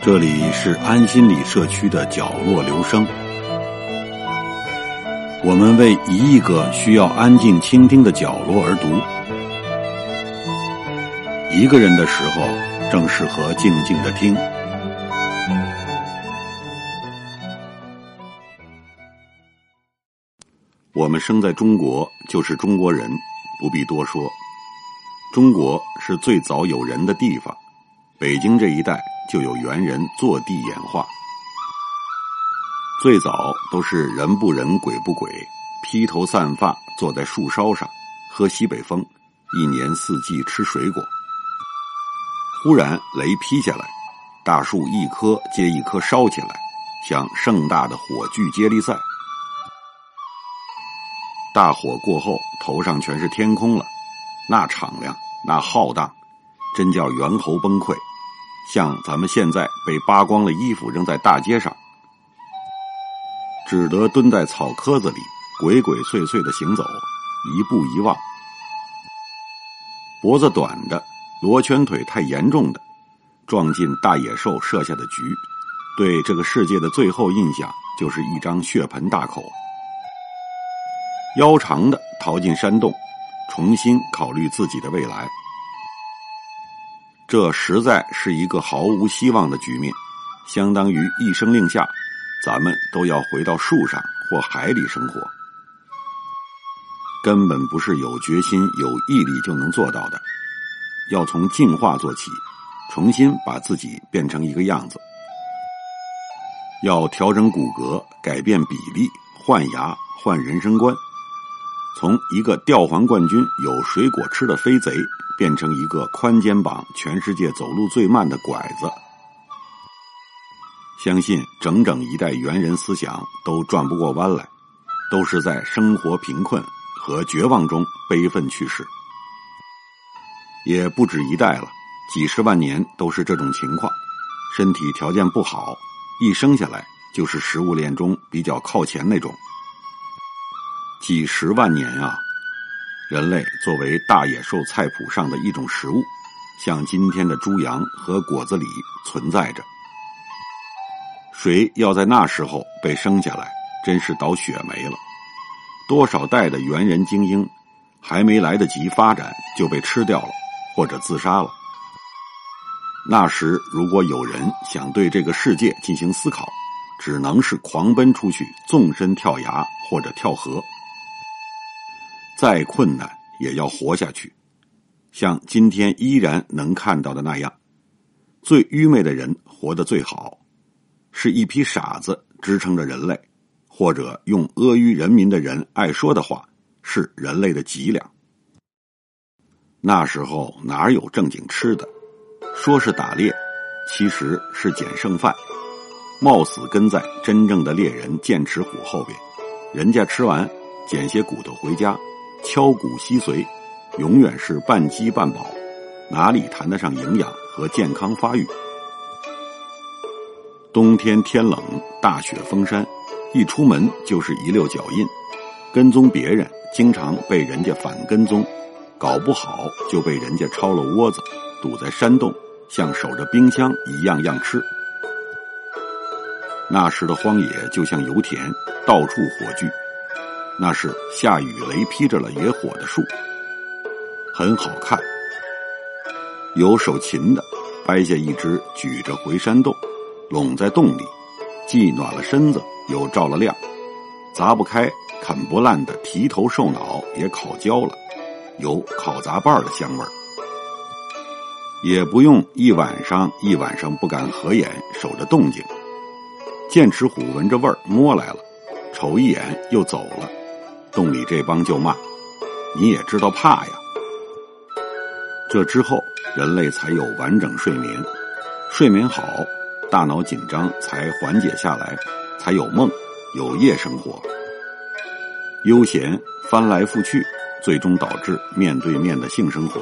这里是安心理社区的角落留声，我们为一亿个需要安静倾听的角落而读。一个人的时候，正适合静静的听。我们生在中国，就是中国人，不必多说。中国是最早有人的地方，北京这一带。就有猿人坐地演化，最早都是人不人鬼不鬼，披头散发坐在树梢上喝西北风，一年四季吃水果。忽然雷劈下来，大树一棵接一棵烧起来，像盛大的火炬接力赛。大火过后，头上全是天空了，那敞亮，那浩荡，真叫猿猴崩溃。像咱们现在被扒光了衣服扔在大街上，只得蹲在草窠子里鬼鬼祟祟的行走，一步一望。脖子短的、罗圈腿太严重的，撞进大野兽设下的局，对这个世界的最后印象就是一张血盆大口。腰长的逃进山洞，重新考虑自己的未来。这实在是一个毫无希望的局面，相当于一声令下，咱们都要回到树上或海里生活，根本不是有决心、有毅力就能做到的。要从进化做起，重新把自己变成一个样子，要调整骨骼、改变比例、换牙、换人生观，从一个吊环冠军、有水果吃的飞贼。变成一个宽肩膀、全世界走路最慢的拐子，相信整整一代猿人思想都转不过弯来，都是在生活贫困和绝望中悲愤去世。也不止一代了，几十万年都是这种情况，身体条件不好，一生下来就是食物链中比较靠前那种。几十万年啊！人类作为大野兽菜谱上的一种食物，像今天的猪羊和果子狸存在着。谁要在那时候被生下来，真是倒血霉了。多少代的猿人精英，还没来得及发展就被吃掉了，或者自杀了。那时如果有人想对这个世界进行思考，只能是狂奔出去，纵身跳崖或者跳河。再困难也要活下去，像今天依然能看到的那样，最愚昧的人活得最好，是一批傻子支撑着人类，或者用阿谀人民的人爱说的话，是人类的脊梁。那时候哪有正经吃的？说是打猎，其实是捡剩饭，冒死跟在真正的猎人剑齿虎后边，人家吃完捡些骨头回家。敲骨吸髓，永远是半饥半饱，哪里谈得上营养和健康发育？冬天天冷，大雪封山，一出门就是一溜脚印，跟踪别人经常被人家反跟踪，搞不好就被人家抄了窝子，堵在山洞，像守着冰箱一样样吃。那时的荒野就像油田，到处火炬。那是下雨雷劈着了野火的树，很好看。有手勤的掰下一只，举着回山洞，拢在洞里，既暖了身子，又照了亮。砸不开、啃不烂的蹄头兽脑也烤焦了，有烤杂拌的香味儿。也不用一晚上一晚上不敢合眼守着动静。剑齿虎闻着味儿摸来了，瞅一眼又走了。洞里这帮就骂：“你也知道怕呀。”这之后，人类才有完整睡眠，睡眠好，大脑紧张才缓解下来，才有梦，有夜生活，悠闲翻来覆去，最终导致面对面的性生活，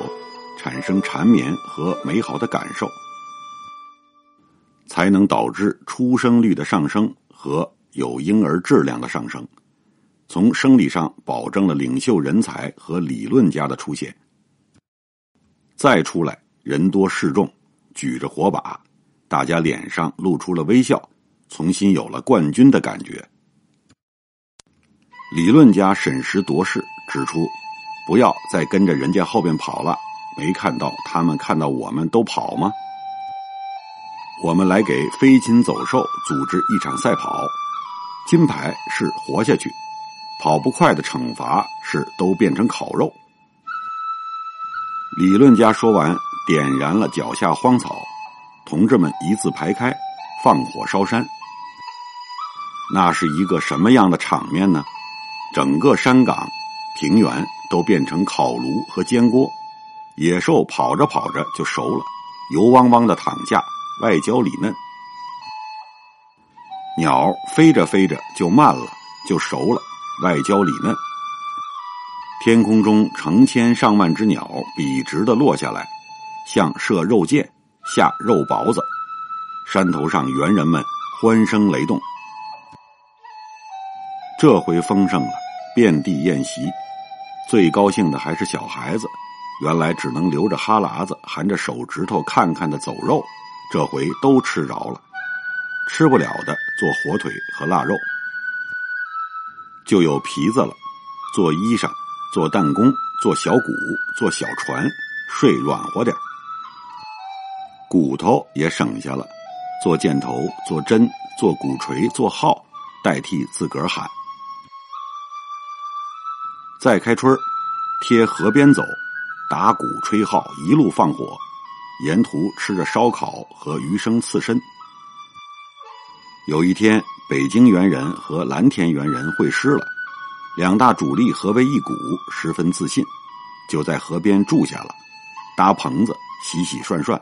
产生缠绵和美好的感受，才能导致出生率的上升和有婴儿质量的上升。从生理上保证了领袖人才和理论家的出现，再出来人多势众，举着火把，大家脸上露出了微笑，重新有了冠军的感觉。理论家审时度势，指出不要再跟着人家后边跑了。没看到他们看到我们都跑吗？我们来给飞禽走兽组织一场赛跑，金牌是活下去，跑不快的惩罚是都变成烤肉。理论家说完，点燃了脚下荒草，同志们一字排开，放火烧山。那是一个什么样的场面呢？整个山岗、平原都变成烤炉和煎锅，野兽跑着跑着就熟了，油汪汪的躺下，外焦里嫩；鸟飞着飞着就慢了，就熟了，外焦里嫩。天空中成千上万只鸟笔直的落下来，像射肉箭下肉雹子。山头上猿人们欢声雷动，这回丰盛了。遍地宴席，最高兴的还是小孩子。原来只能流着哈喇子、含着手指头看看的走肉，这回都吃着了。吃不了的做火腿和腊肉，就有皮子了。做衣裳，做弹弓，做小鼓，做小船，睡软和点骨头也省下了，做箭头，做针，做鼓槌，做号，代替自个儿喊。再开春贴河边走，打鼓吹号，一路放火，沿途吃着烧烤和鱼生刺身。有一天，北京猿人和蓝田猿人会师了，两大主力合为一股，十分自信，就在河边住下了，搭棚子，洗洗涮涮。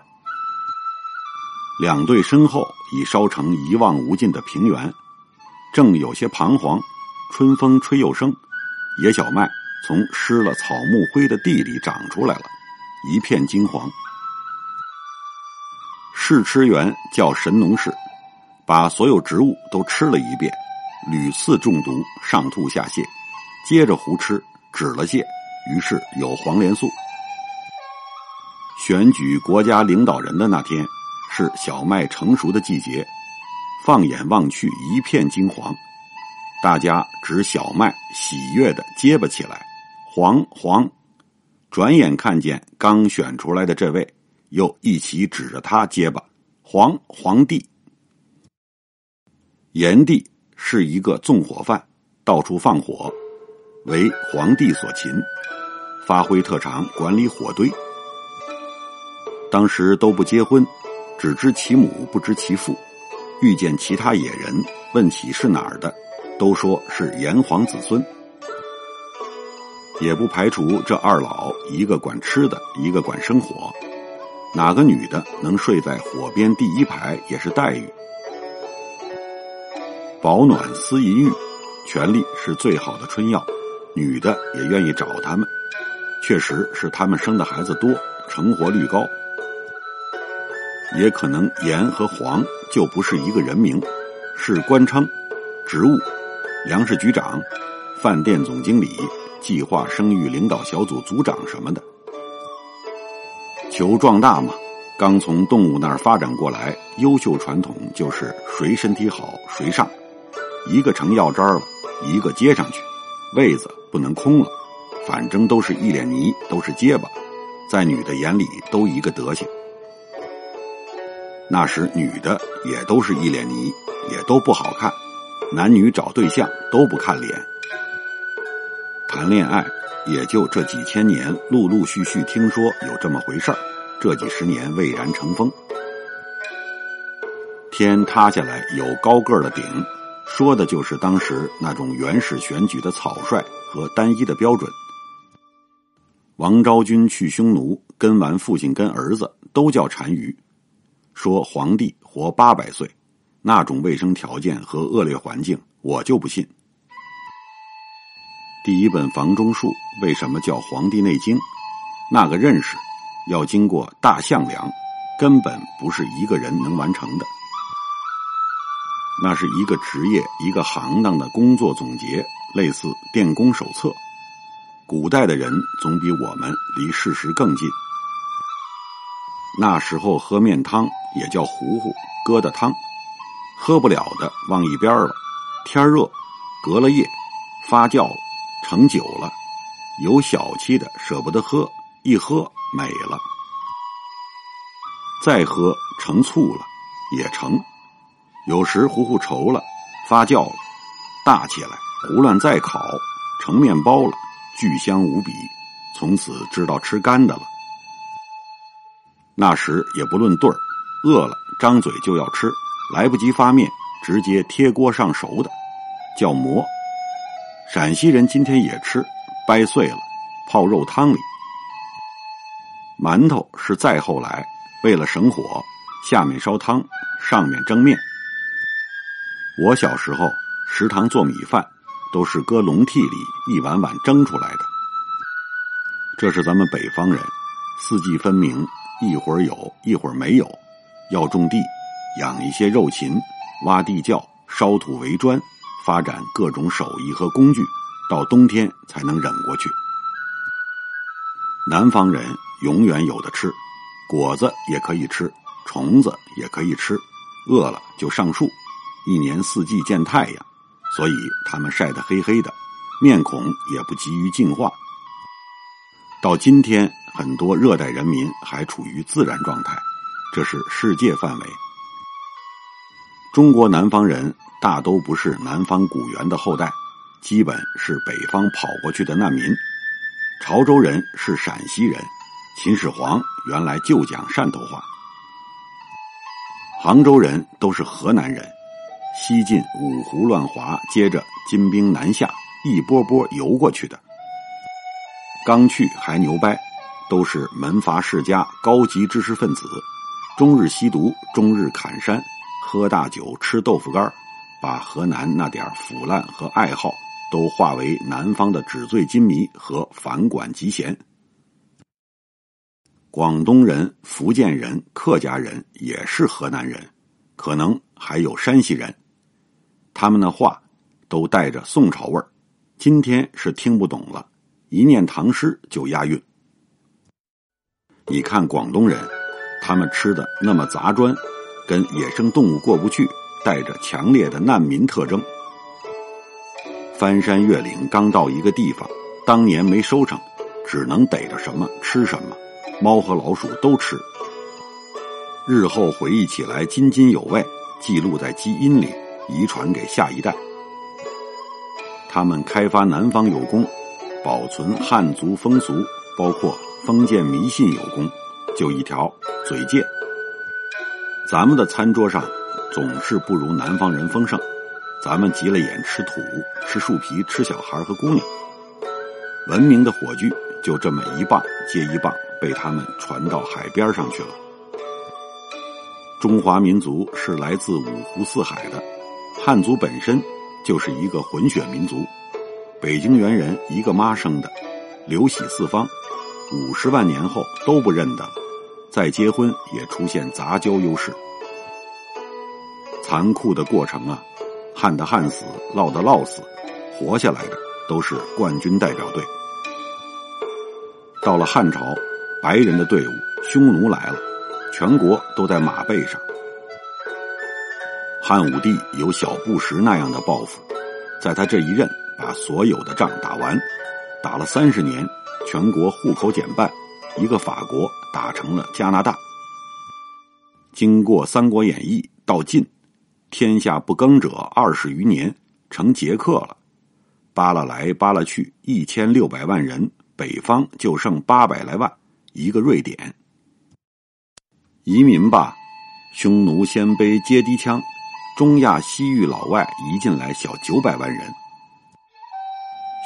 两队身后已烧成一望无尽的平原，正有些彷徨，春风吹又生。野小麦从湿了草木灰的地里长出来了，一片金黄。试吃员叫神农氏，把所有植物都吃了一遍，屡次中毒，上吐下泻，接着胡吃，止了泻，于是有黄连素。选举国家领导人的那天，是小麦成熟的季节，放眼望去，一片金黄。大家指小麦，喜悦的结巴起来，黄黄。转眼看见刚选出来的这位，又一起指着他结巴，黄皇帝。炎帝是一个纵火犯，到处放火，为皇帝所擒，发挥特长管理火堆。当时都不结婚，只知其母不知其父，遇见其他野人，问起是哪儿的。都说是炎黄子孙，也不排除这二老一个管吃的，一个管生火。哪个女的能睡在火边第一排也是待遇。保暖思淫欲，权力是最好的春药，女的也愿意找他们。确实是他们生的孩子多，成活率高。也可能炎和黄就不是一个人名，是官称、职务。粮食局长、饭店总经理、计划生育领导小组组长什么的，求壮大嘛。刚从动物那儿发展过来，优秀传统就是谁身体好谁上，一个成药渣了，一个接上去，位子不能空了。反正都是一脸泥，都是结巴，在女的眼里都一个德行。那时女的也都是一脸泥，也都不好看。男女找对象都不看脸，谈恋爱也就这几千年，陆陆续续听说有这么回事儿，这几十年蔚然成风。天塌下来有高个的顶，说的就是当时那种原始选举的草率和单一的标准。王昭君去匈奴，跟完父亲跟儿子都叫单于，说皇帝活八百岁。那种卫生条件和恶劣环境，我就不信。第一本房中术为什么叫《黄帝内经》？那个认识要经过大项梁，根本不是一个人能完成的。那是一个职业、一个行当的工作总结，类似电工手册。古代的人总比我们离事实更近。那时候喝面汤也叫糊糊疙瘩汤，喝不了的往一边了。天热，隔了夜，发酵了，成酒了。有小气的舍不得喝，一喝美了。再喝成醋了，也成。有时糊糊稠了，发酵了，大起来，胡乱再烤，成面包了，巨香无比。从此知道吃干的了。那时也不论对儿，饿了张嘴就要吃，来不及发面，直接贴锅上熟的，叫馍。陕西人今天也吃，掰碎了泡肉汤里。馒头是再后来，为了省火，下面烧汤，上面蒸面。我小时候食堂做米饭，都是搁笼屉里一碗碗蒸出来的。这是咱们北方人，四季分明。一会儿有，一会儿没有，要种地，养一些肉禽，挖地窖，烧土为砖，发展各种手艺和工具，到冬天才能忍过去。南方人永远有的吃，果子也可以吃，虫子也可以吃，饿了就上树，一年四季见太阳，所以他们晒得黑黑的，面孔也不急于进化。到今天。很多热带人民还处于自然状态，这是世界范围。中国南方人大都不是南方古猿的后代，基本是北方跑过去的难民。潮州人是陕西人，秦始皇原来就讲汕头话。杭州人都是河南人，西晋五胡乱华，接着金兵南下，一波波游过去的。刚去还牛掰。都是门阀世家、高级知识分子，终日吸毒，终日砍山，喝大酒，吃豆腐干把河南那点腐烂和爱好都化为南方的纸醉金迷和反管集贤。广东人、福建人、客家人也是河南人，可能还有山西人，他们的话都带着宋朝味儿，今天是听不懂了，一念唐诗就押韵。你看广东人，他们吃的那么杂砖，跟野生动物过不去，带着强烈的难民特征。翻山越岭，刚到一个地方，当年没收成，只能逮着什么吃什么，猫和老鼠都吃。日后回忆起来津津有味，记录在基因里，遗传给下一代。他们开发南方有功，保存汉族风俗，包括。封建迷信有功，就一条嘴贱。咱们的餐桌上总是不如南方人丰盛，咱们急了眼吃土、吃树皮、吃小孩和姑娘。文明的火炬就这么一棒接一棒被他们传到海边上去了。中华民族是来自五湖四海的，汉族本身就是一个混血民族，北京猿人一个妈生的，流喜四方。五十万年后都不认得，再结婚也出现杂交优势。残酷的过程啊，旱的旱死，涝的涝死，活下来的都是冠军代表队。到了汉朝，白人的队伍匈奴来了，全国都在马背上。汉武帝有小布什那样的抱负，在他这一任把所有的仗打完，打了三十年。全国户口减半，一个法国打成了加拿大。经过《三国演义》到晋，天下不耕者二十余年，成捷克了。扒拉来扒拉去，一千六百万人，北方就剩八百来万，一个瑞典。移民吧，匈奴、鲜卑接低枪，中亚西域老外移进来小九百万人。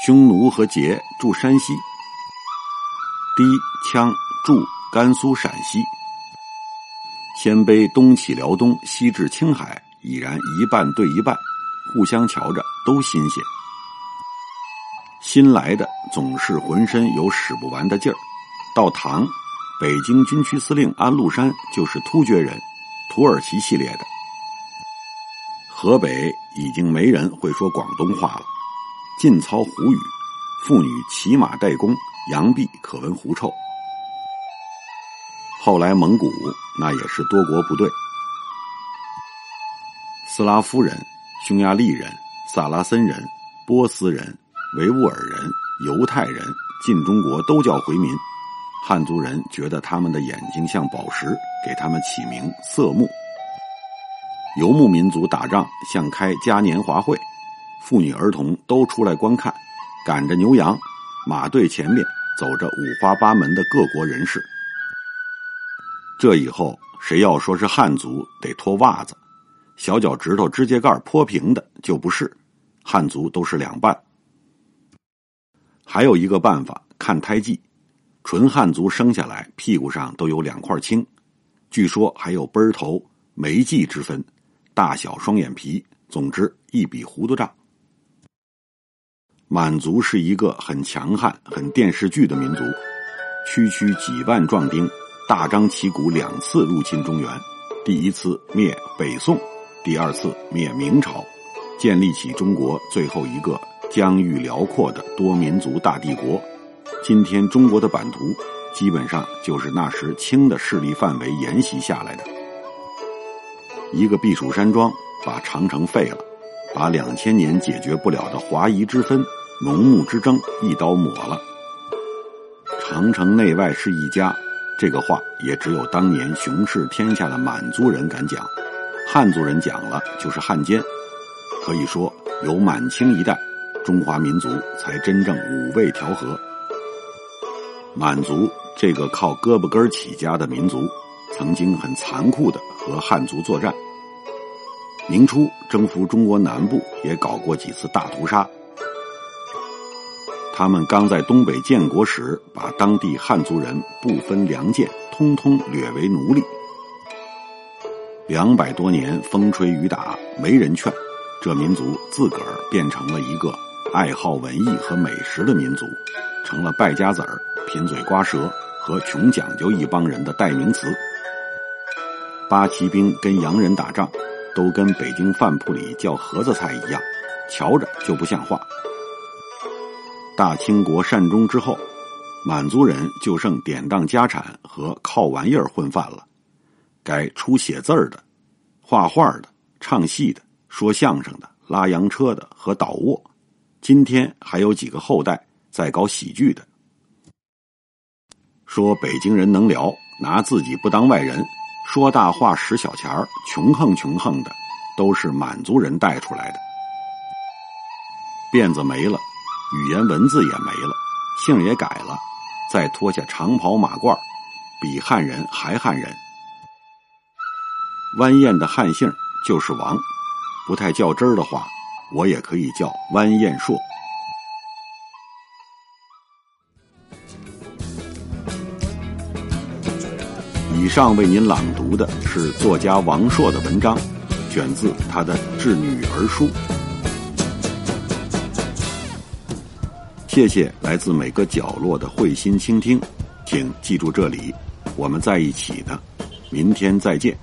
匈奴和羯住山西。氐羌驻甘肃、陕西，鲜卑东起辽东，西至青海，已然一半对一半，互相瞧着都新鲜。新来的总是浑身有使不完的劲儿。到唐，北京军区司令安禄山就是突厥人，土耳其系列的。河北已经没人会说广东话了，尽操胡语，妇女骑马带弓。扬臂可闻狐臭。后来蒙古那也是多国部队，斯拉夫人、匈牙利人、萨拉森人、波斯人、维吾尔人、犹太人进中国都叫回民。汉族人觉得他们的眼睛像宝石，给他们起名色目。游牧民族打仗像开嘉年华会，妇女儿童都出来观看，赶着牛羊，马队前面走着五花八门的各国人士。这以后谁要说是汉族，得脱袜子，小脚趾头指甲盖泼平的就不是，汉族都是两半。还有一个办法，看胎记。纯汉族生下来屁股上都有两块青，据说还有奔头、眉际之分，大小双眼皮，总之一笔糊涂账。满族是一个很强悍、很电视剧的民族，区区几万壮丁，大张旗鼓两次入侵中原，第一次灭北宋，第二次灭明朝，建立起中国最后一个疆域辽阔的多民族大帝国。今天中国的版图，基本上就是那时清的势力范围沿袭下来的。一个避暑山庄把长城废了，把两千年解决不了的华夷之分、农牧之争一刀抹了。长城内外是一家，这个话也只有当年雄视天下的满族人敢讲，汉族人讲了就是汉奸。可以说，有满清一代，中华民族才真正五味调和。满族这个靠胳膊根儿起家的民族，曾经很残酷的和汉族作战。明初征服中国南部，也搞过几次大屠杀。他们刚在东北建国时，把当地汉族人不分良贱，通通掠为奴隶。两百多年风吹雨打，没人劝，这民族自个儿变成了一个爱好文艺和美食的民族，成了败家子儿。贫嘴瓜舌和穷讲究一帮人的代名词。八旗兵跟洋人打仗，都跟北京饭铺里叫盒子菜一样，瞧着就不像话。大清国善终之后，满族人就剩典当家产和靠玩意儿混饭了。该出写字儿的、画画的、唱戏的、说相声的、拉洋车的和倒卧，今天还有几个后代在搞喜剧的。说北京人能聊，拿自己不当外人，说大话使小钱儿，穷横穷横的，都是满族人带出来的。辫子没了，语言文字也没了，姓也改了，再脱下长袍马褂，比汉人还汉人。弯燕的汉姓就是王，不太较真儿的话，我也可以叫弯燕硕。以上为您朗读的是作家王朔的文章，选自他的《致女儿书》。谢谢来自每个角落的慧心倾听，请记住这里，我们在一起呢，明天再见。